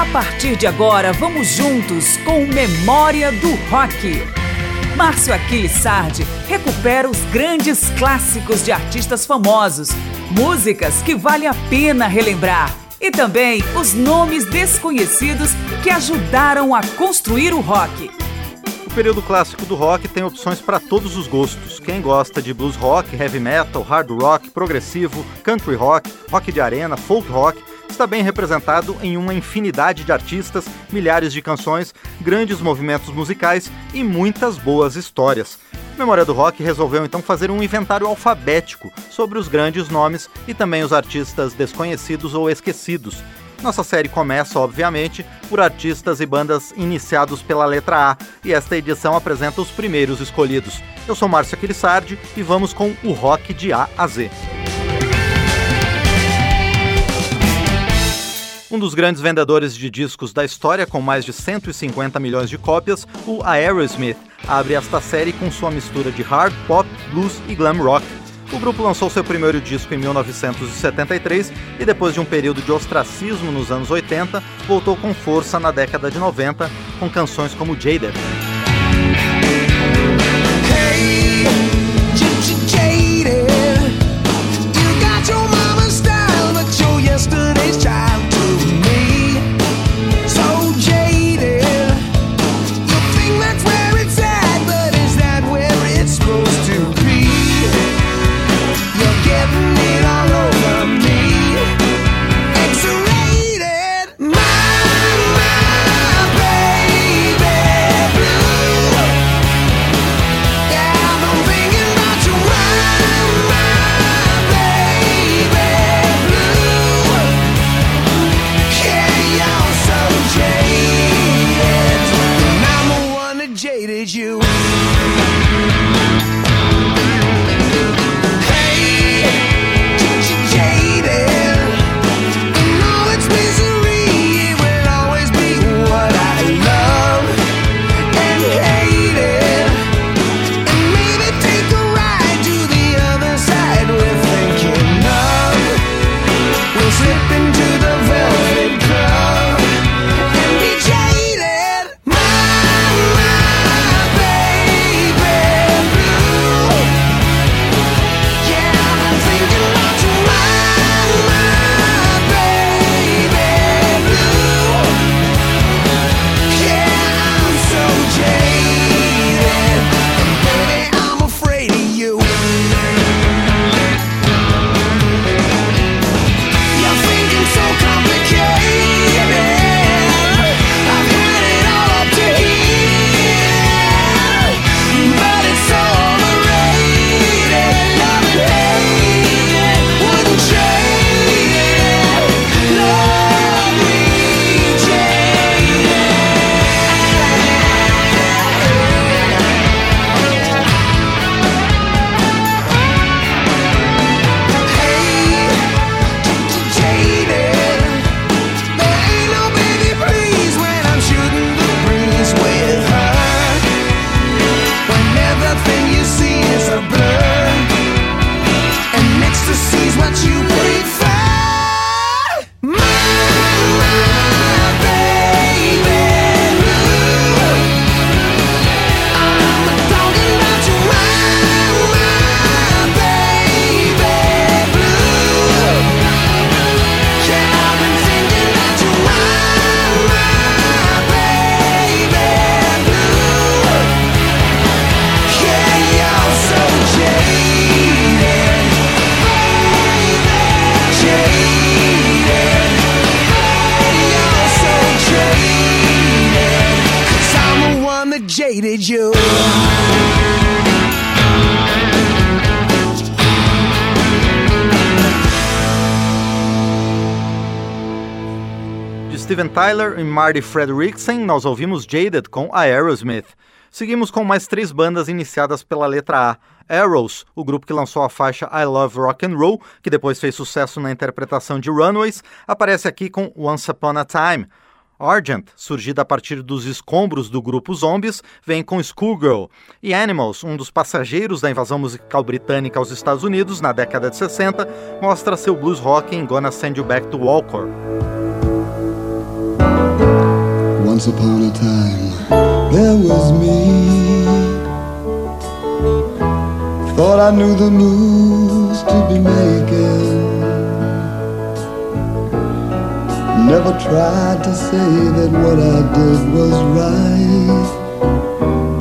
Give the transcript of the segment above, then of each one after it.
A partir de agora, vamos juntos com Memória do Rock. Márcio Aquiles Sardi recupera os grandes clássicos de artistas famosos, músicas que vale a pena relembrar e também os nomes desconhecidos que ajudaram a construir o rock. O período clássico do rock tem opções para todos os gostos. Quem gosta de blues rock, heavy metal, hard rock, progressivo, country rock, rock de arena, folk rock, está bem representado em uma infinidade de artistas, milhares de canções, grandes movimentos musicais e muitas boas histórias. Memória do Rock resolveu então fazer um inventário alfabético sobre os grandes nomes e também os artistas desconhecidos ou esquecidos. Nossa série começa, obviamente, por artistas e bandas iniciados pela letra A, e esta edição apresenta os primeiros escolhidos. Eu sou Márcio Aquilissardi e vamos com o rock de A a Z. Um dos grandes vendedores de discos da história, com mais de 150 milhões de cópias, o Aerosmith, abre esta série com sua mistura de hard, pop, blues e glam rock. O grupo lançou seu primeiro disco em 1973 e, depois de um período de ostracismo nos anos 80, voltou com força na década de 90 com canções como Jaded. Tyler e Marty Fredrickson, nós ouvimos Jaded com Aerosmith. Seguimos com mais três bandas iniciadas pela letra A. Arrows, o grupo que lançou a faixa I Love Rock and Roll, que depois fez sucesso na interpretação de Runaways, aparece aqui com Once Upon a Time. Argent, surgida a partir dos escombros do grupo Zombies, vem com Schoolgirl. E Animals, um dos passageiros da invasão musical britânica aos Estados Unidos na década de 60, mostra seu blues rock em Gonna Send You Back to Walker. Once upon a time, there was me. Thought I knew the moves to be making. Never tried to say that what I did was right.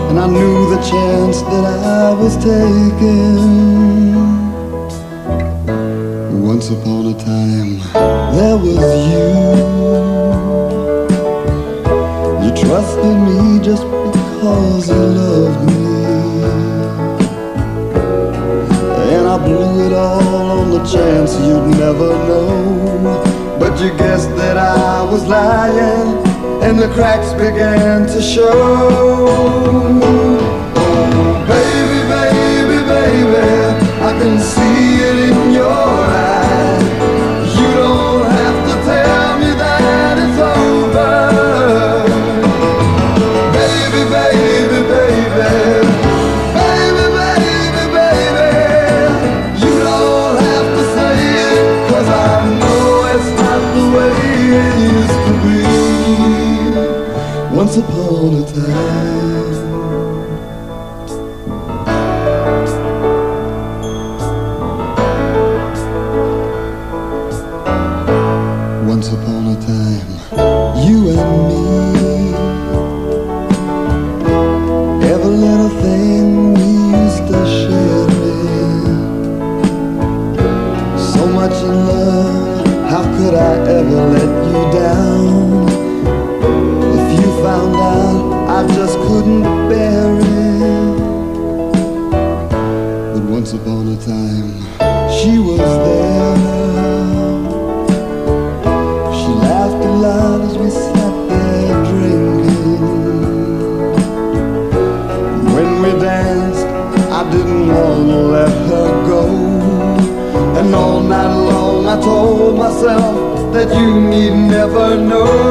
And I knew the chance that I was taking. Once upon a time, there was you trusted me just because you loved me. And I blew it all on the chance you'd never know. But you guessed that I was lying, and the cracks began to show. Baby, baby, baby, I can see. upon you need never know.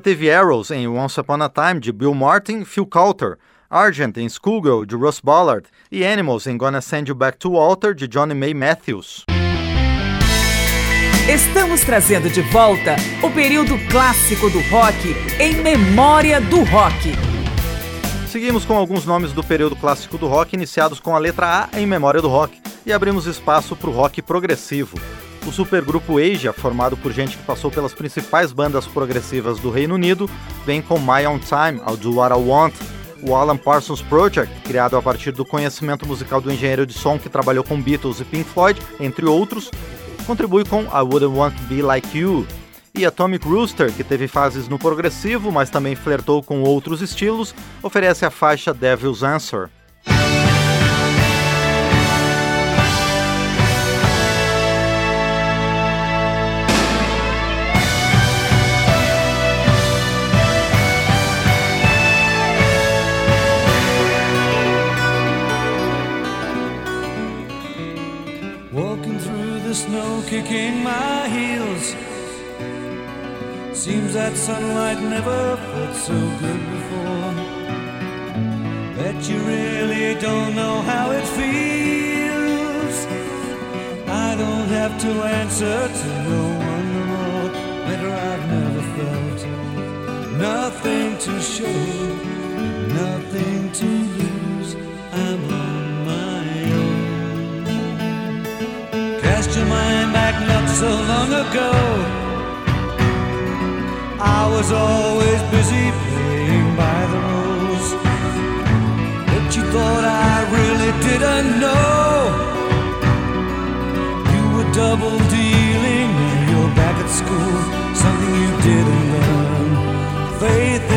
Teve Arrows em Once Upon a Time de Bill Martin, Phil Coulter, Argent em Schoolgirl de Russ Ballard e Animals em Gonna Send You Back to Walter de Johnny May Matthews. Estamos trazendo de volta o período clássico do rock em memória do rock. Seguimos com alguns nomes do período clássico do rock iniciados com a letra A em memória do rock e abrimos espaço para o rock progressivo. O supergrupo Asia, formado por gente que passou pelas principais bandas progressivas do Reino Unido, vem com My Own Time, I'll Do What I Want. O Alan Parsons Project, criado a partir do conhecimento musical do engenheiro de som que trabalhou com Beatles e Pink Floyd, entre outros, contribui com I Wouldn't Want to Be Like You. E Atomic Rooster, que teve fases no progressivo, mas também flertou com outros estilos, oferece a faixa Devil's Answer. Seems that sunlight never felt so good before. Bet you really don't know how it feels. I don't have to answer to no one no more. Better I've never felt. Nothing to show, nothing to lose. I'm on my own. Cast your mind back not so long ago. I was always busy playing by the rules. But you thought I really didn't know. You were double dealing, now you're back at school. Something you didn't learn. Faith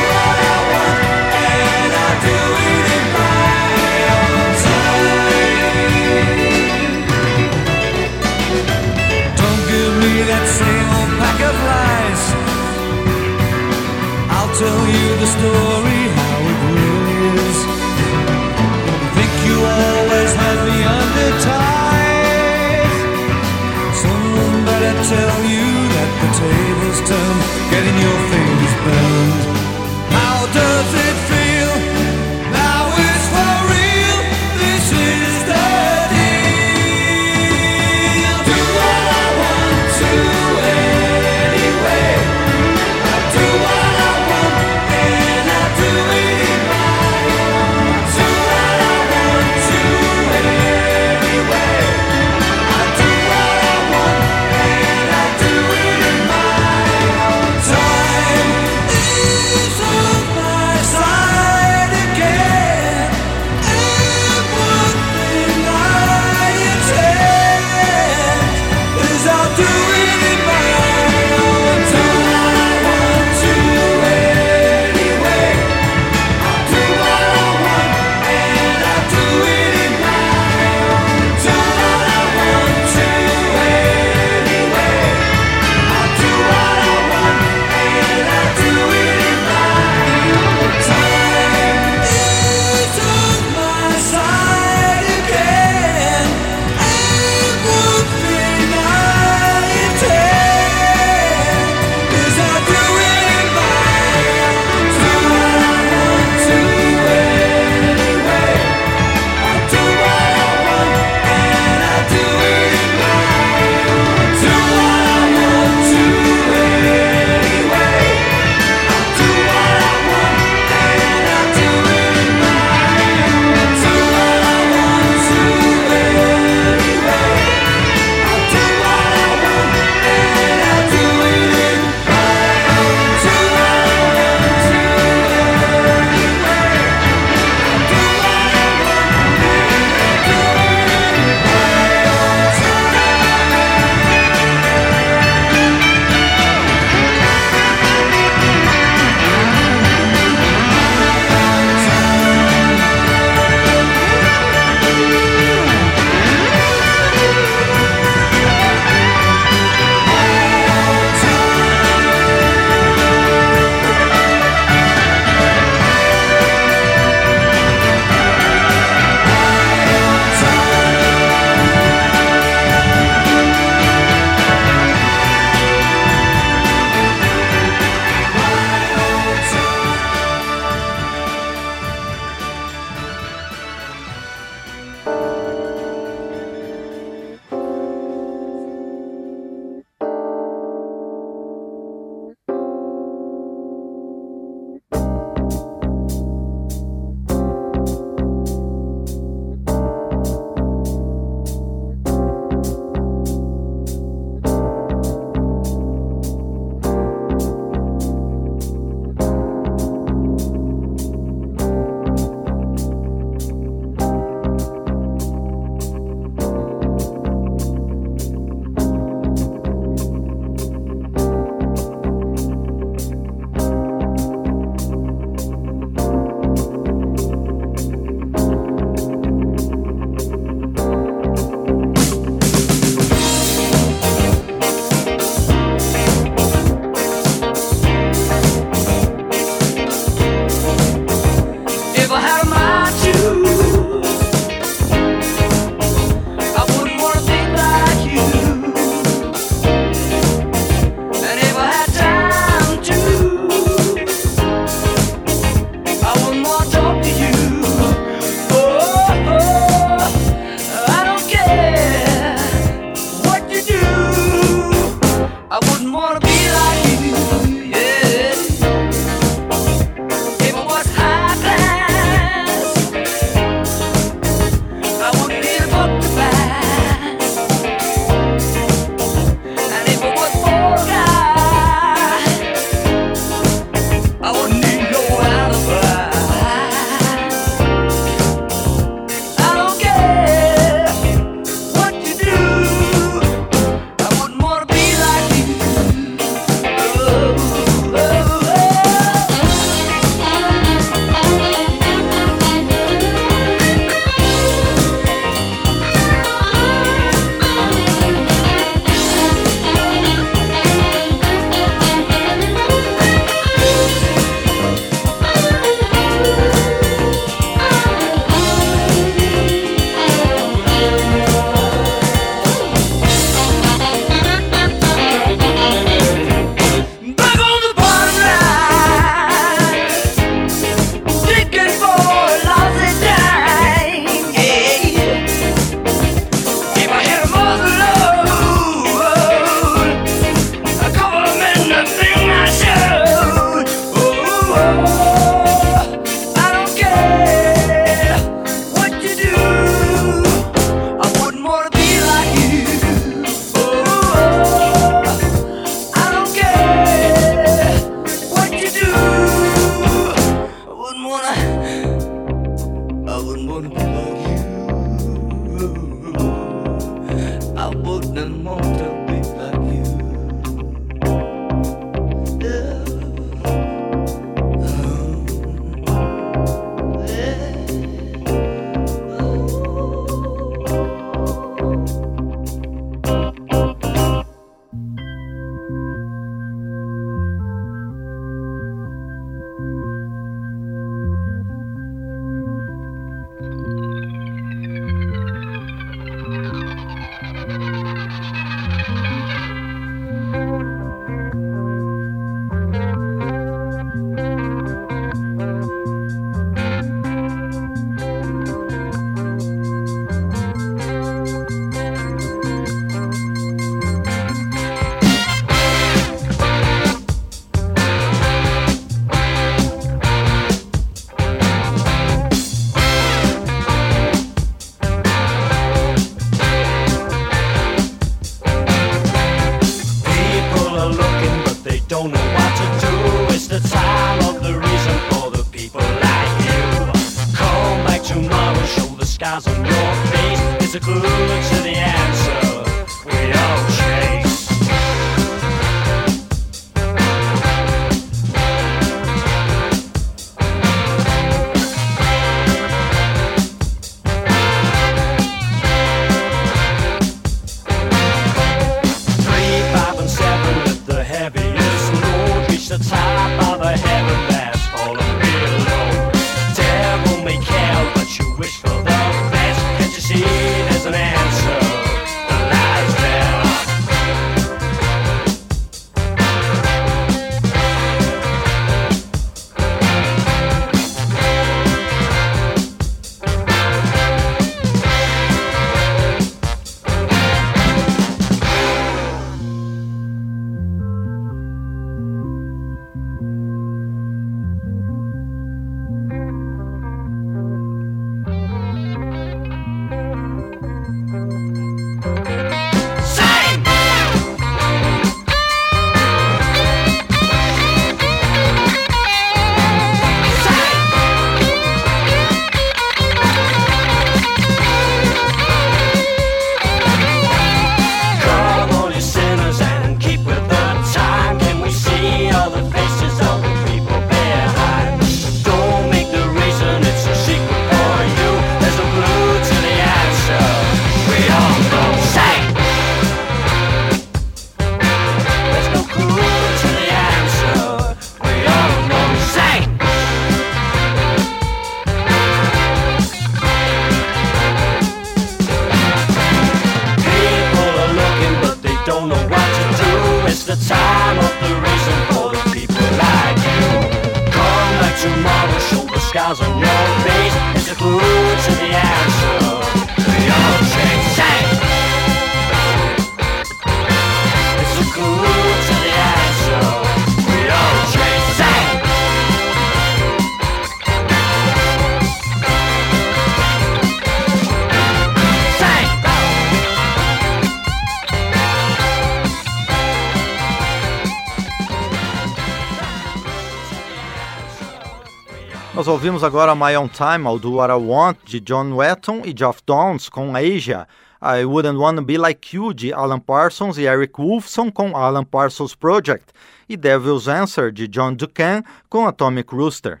ouvimos agora My Own Time, ao do What I Want, de John Wetton e Geoff Downs, com Asia. I Wouldn't Wanna Be Like You, de Alan Parsons e Eric Wolfson, com Alan Parsons Project. E Devil's Answer, de John Ducan, com Atomic Rooster.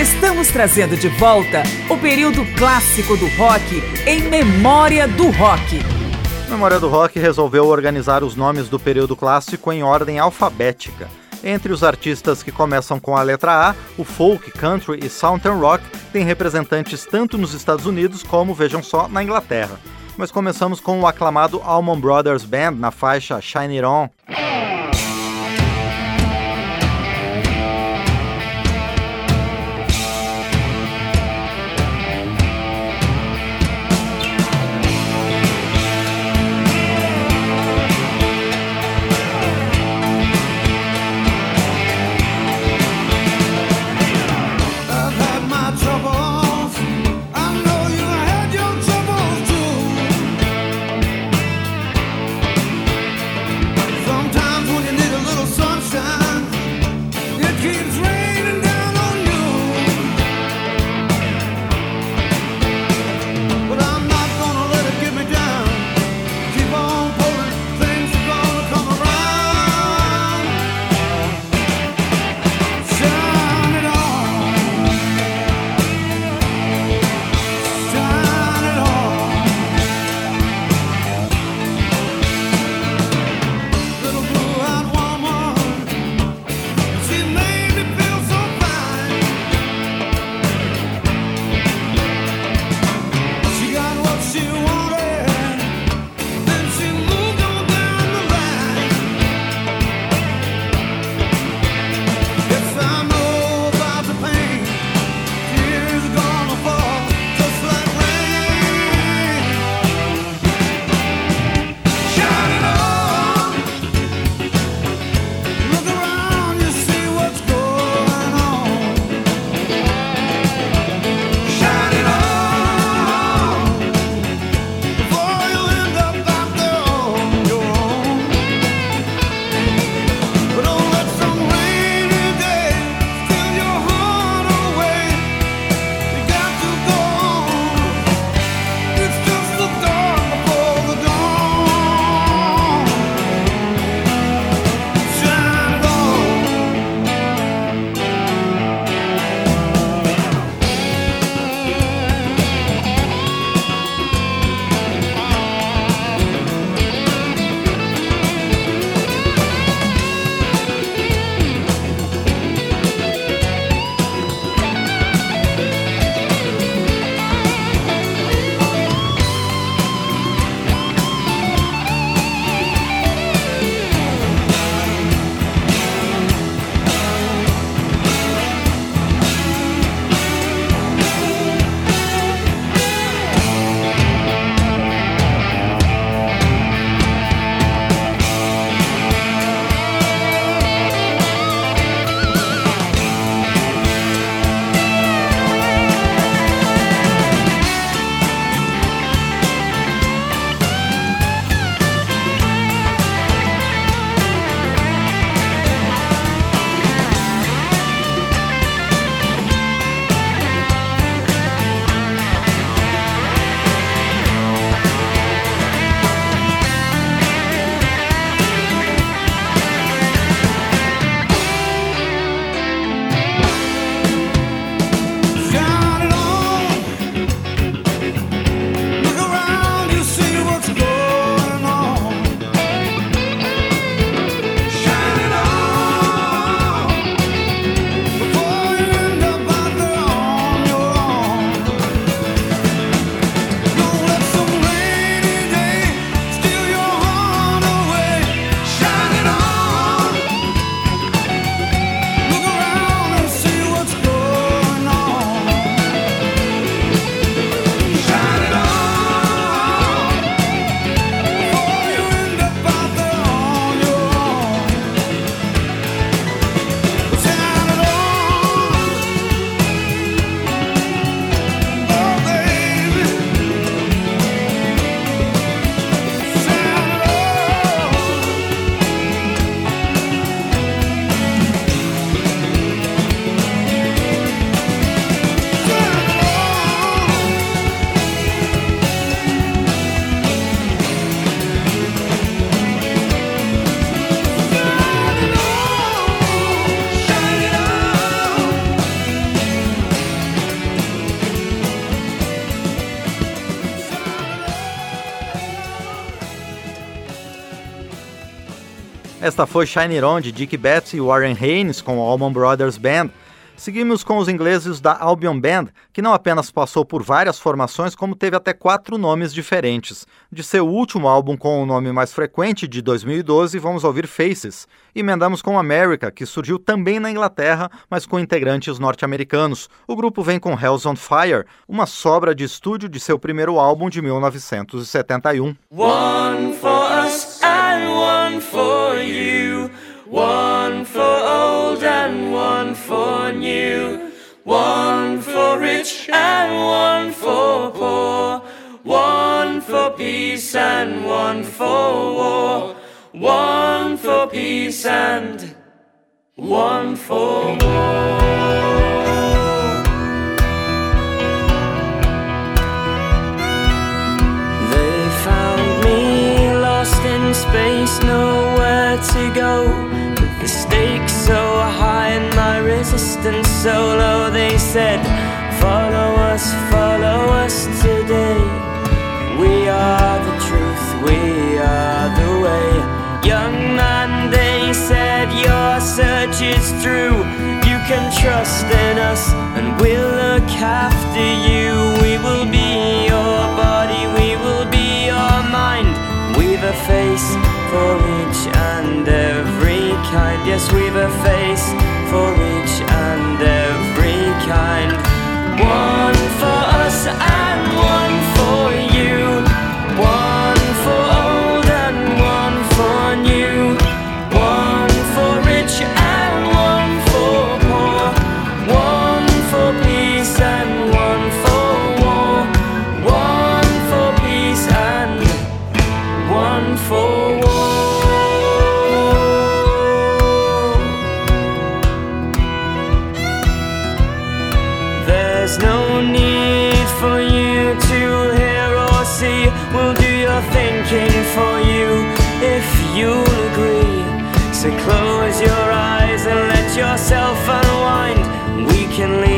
Estamos trazendo de volta o período clássico do rock em memória do rock. Memória do Rock resolveu organizar os nomes do período clássico em ordem alfabética. Entre os artistas que começam com a letra A, o folk, country e southern rock têm representantes tanto nos Estados Unidos como, vejam só, na Inglaterra. Mas começamos com o aclamado Allman Brothers Band na faixa Shine It On. Esta foi Shine It On de Dick Betts e Warren Haynes com o Allman Brothers Band. Seguimos com os ingleses da Albion Band, que não apenas passou por várias formações, como teve até quatro nomes diferentes. De seu último álbum com o nome mais frequente, de 2012, vamos ouvir Faces. Emendamos com America, que surgiu também na Inglaterra, mas com integrantes norte-americanos. O grupo vem com Hells on Fire, uma sobra de estúdio de seu primeiro álbum de 1971. One for us and one for you. One for old and one for new. One for rich and one for poor. One for peace and one for war. One for peace and one for war. Resistance so low, they said, Follow us, follow us today. We are the truth, we are the way. Young man, they said, Your search is through. You can trust in us, and we'll look after you. We will be your body, we will be your mind. We've a face for each and every kind. Yes, we've a face for each can leave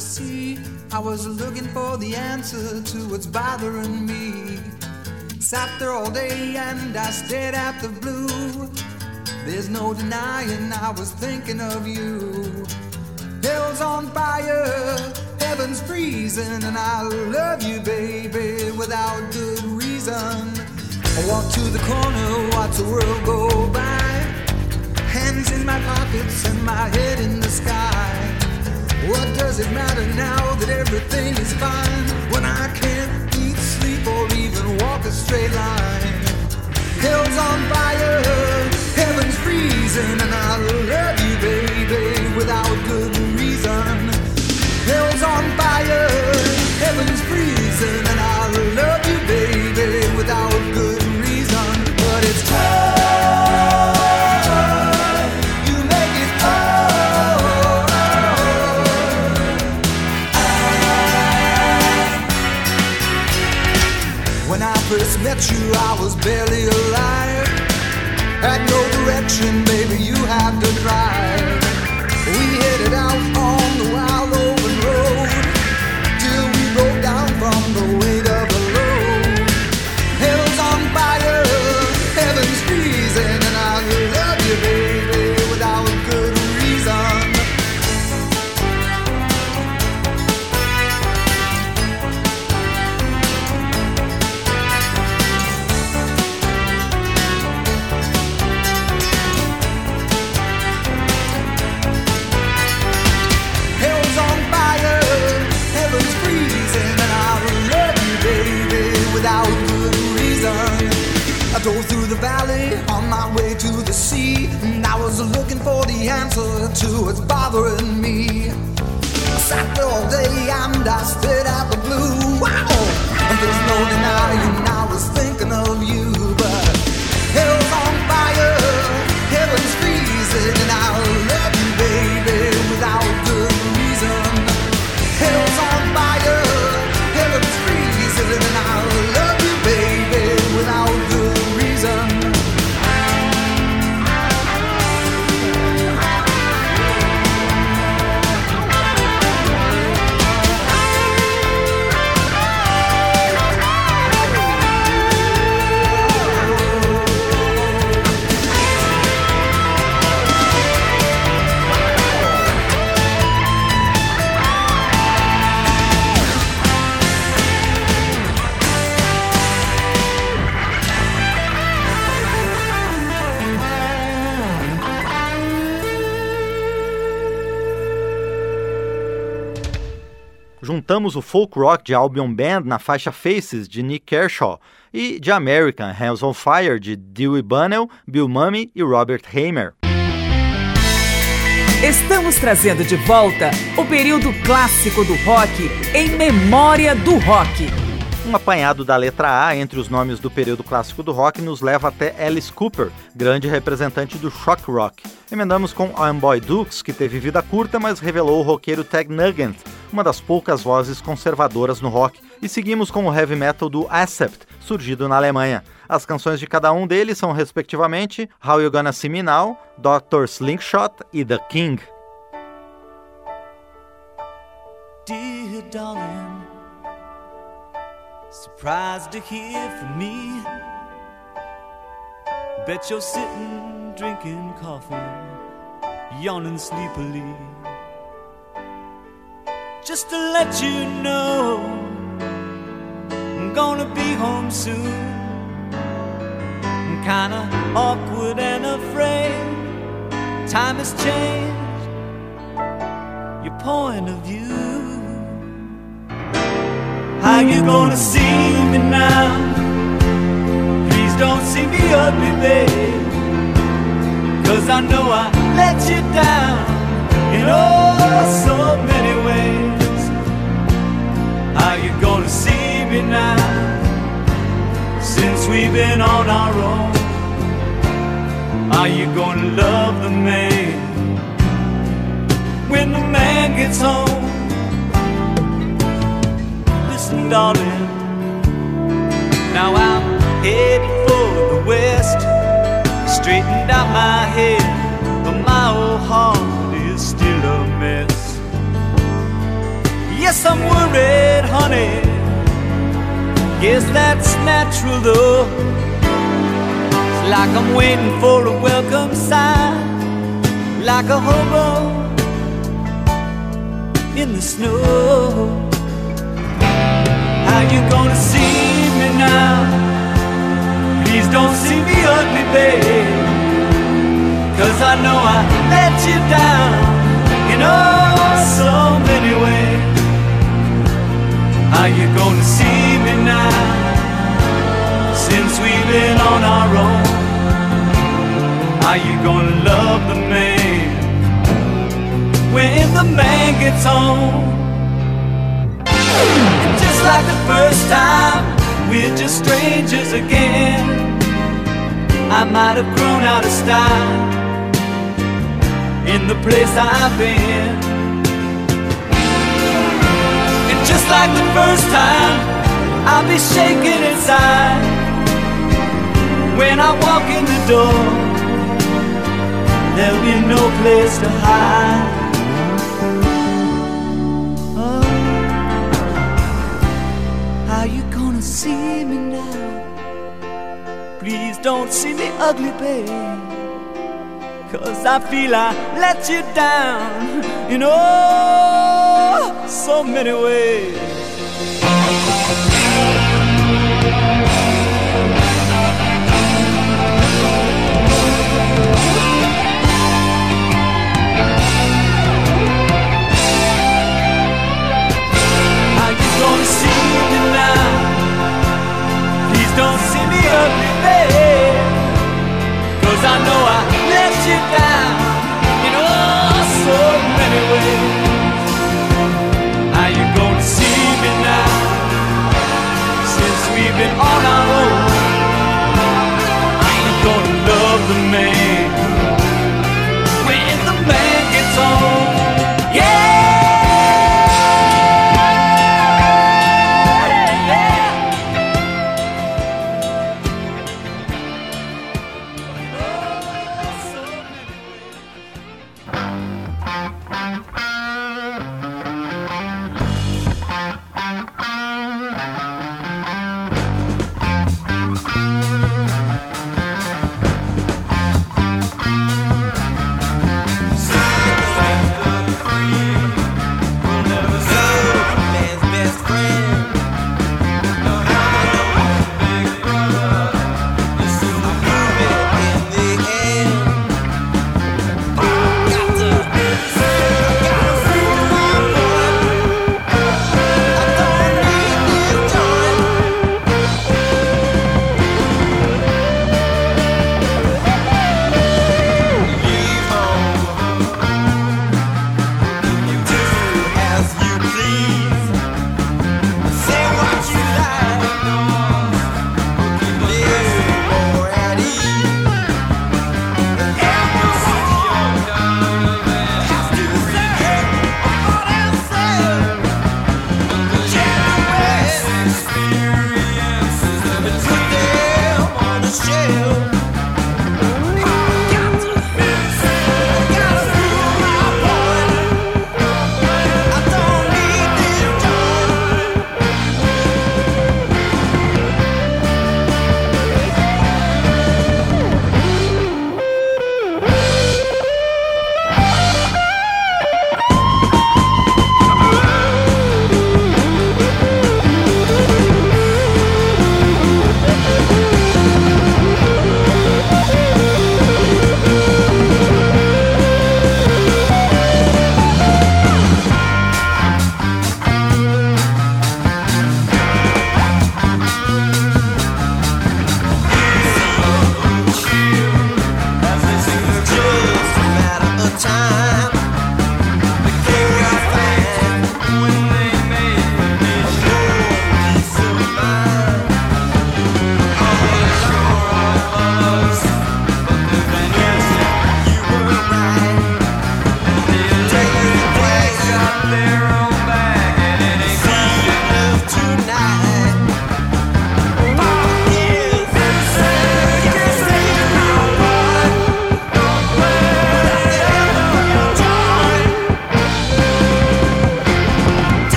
the. I was looking for the answer to what's bothering me. Sat there all day and I stared at the blue. There's no denying I was thinking of you. Hell's on fire, heaven's freezing, and I love you, baby, without good reason. I walk to the corner, watch the world go by. Hands in my pockets and my head in the sky. What does it matter now that everything is fine when I can't eat, sleep, or even walk a straight line? Hell's on fire, heaven's freezing, and I love you, baby, without good reason. Hell's on fire, met you, I was barely alive. Juntamos o folk rock de Albion Band na faixa Faces de Nick Kershaw e de American Hands on Fire de Dewey Bunnell, Bill Mummy e Robert Hamer. Estamos trazendo de volta o período clássico do rock em memória do rock. Um apanhado da letra A entre os nomes do período clássico do rock nos leva até Alice Cooper, grande representante do shock rock. Emendamos com Amboy Dukes, que teve vida curta, mas revelou o roqueiro Tag Nugent, uma das poucas vozes conservadoras no rock. E seguimos com o heavy metal do Accept, surgido na Alemanha. As canções de cada um deles são, respectivamente, How You Gonna See Me Now, Dr. Slingshot e The King. Dear darling, surprised to hear from me. Bet you're sitting drinking coffee, yawning sleepily. Just to let you know, I'm gonna be home soon. I'm kinda awkward and afraid. Time has changed your point of view. How you gonna see me now? Please don't see me ugly, babe. Cause I know I let you down in oh so many ways. How you gonna see me now? Since we've been on our own. Are you gonna love the man when the man gets home? Darling. Now I'm headed for the west. Straightened out my head, but my old heart is still a mess. Yes, I'm worried, honey. Guess that's natural though. It's like I'm waiting for a welcome sign, like a hobo in the snow. How you gonna see me now? Please don't see me ugly, babe. Cause I know I let you down in oh so many ways. How you gonna see me now? Since we've been on our own, are you gonna love the man when the man gets home? Like the first time, we're just strangers again. I might have grown out of style in the place I've been. And just like the first time, I'll be shaking inside when I walk in the door. There'll be no place to hide. See me now? Please don't see me ugly, babe. Cause I feel I let you down in oh so many ways. I know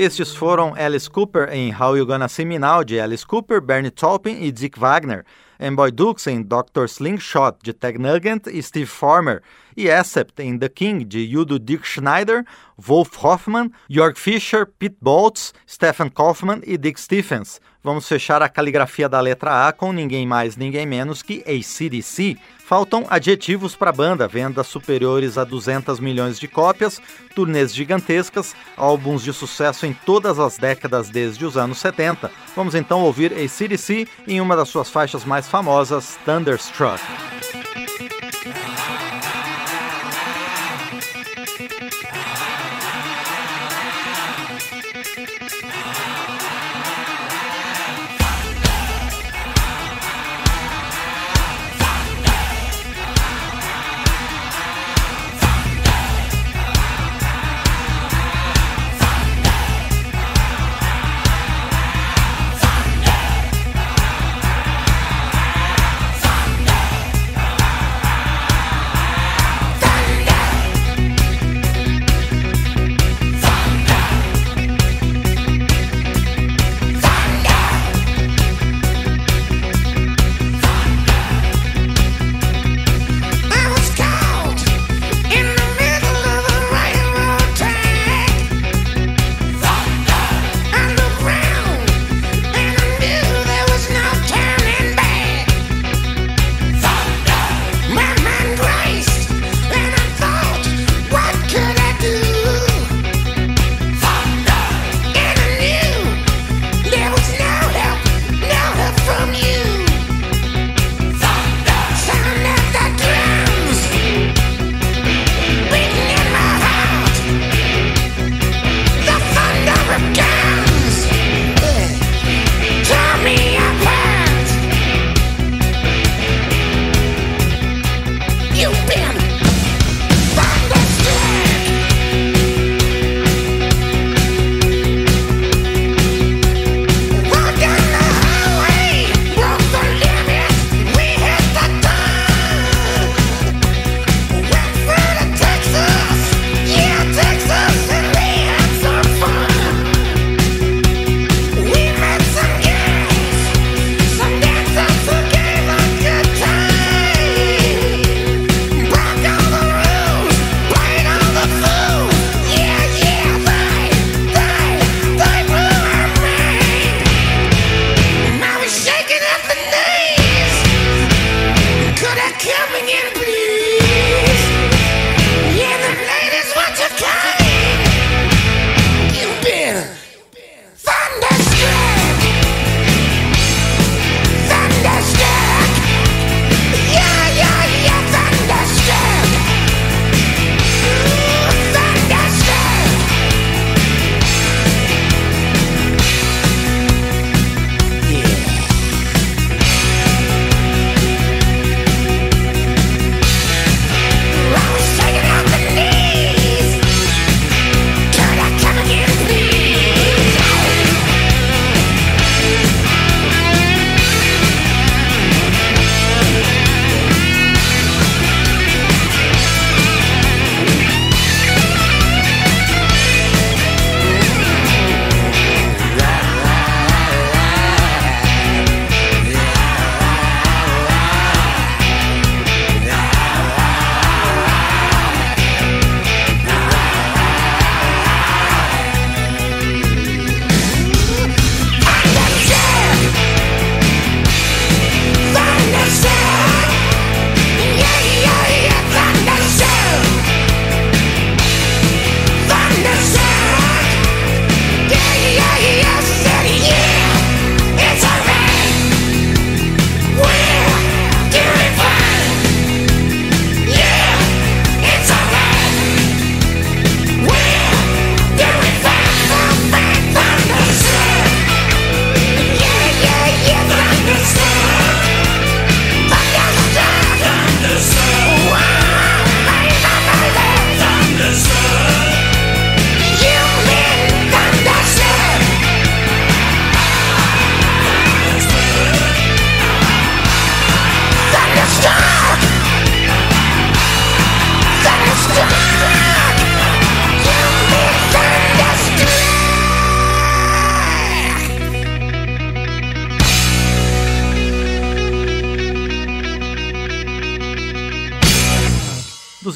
Estes foram Alice Cooper em How You Gonna See Me Now, de Alice Cooper, Bernie Taupin e Dick Wagner, Boy Dukes em Dr. Slingshot, de Tag Nugent e Steve Farmer, e Accept em The King, de Udo Dick Schneider, Wolf Hoffman, York Fisher, Pete Boltz, Stephen Kaufman e Dick Stephens. Vamos fechar a caligrafia da letra A com ninguém mais, ninguém menos que ACDC. Faltam adjetivos para a banda, vendas superiores a 200 milhões de cópias, turnês gigantescas, álbuns de sucesso em todas as décadas desde os anos 70. Vamos então ouvir ACDC em uma das suas faixas mais famosas, Thunderstruck.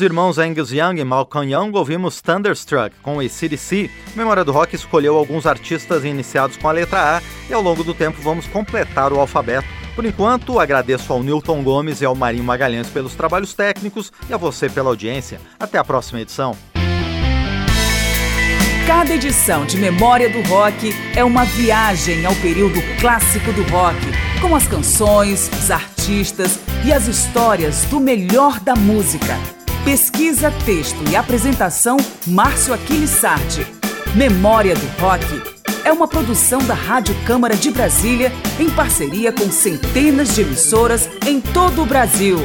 Irmãos Angus Young e Malcolm Young, ouvimos Thunderstruck com ACDC. Memória do Rock escolheu alguns artistas iniciados com a letra A e ao longo do tempo vamos completar o alfabeto. Por enquanto, agradeço ao Newton Gomes e ao Marinho Magalhães pelos trabalhos técnicos e a você pela audiência. Até a próxima edição. Cada edição de Memória do Rock é uma viagem ao período clássico do rock, com as canções, os artistas e as histórias do melhor da música. Pesquisa, texto e apresentação Márcio Aquiles Sardi. Memória do Rock é uma produção da Rádio Câmara de Brasília em parceria com centenas de emissoras em todo o Brasil.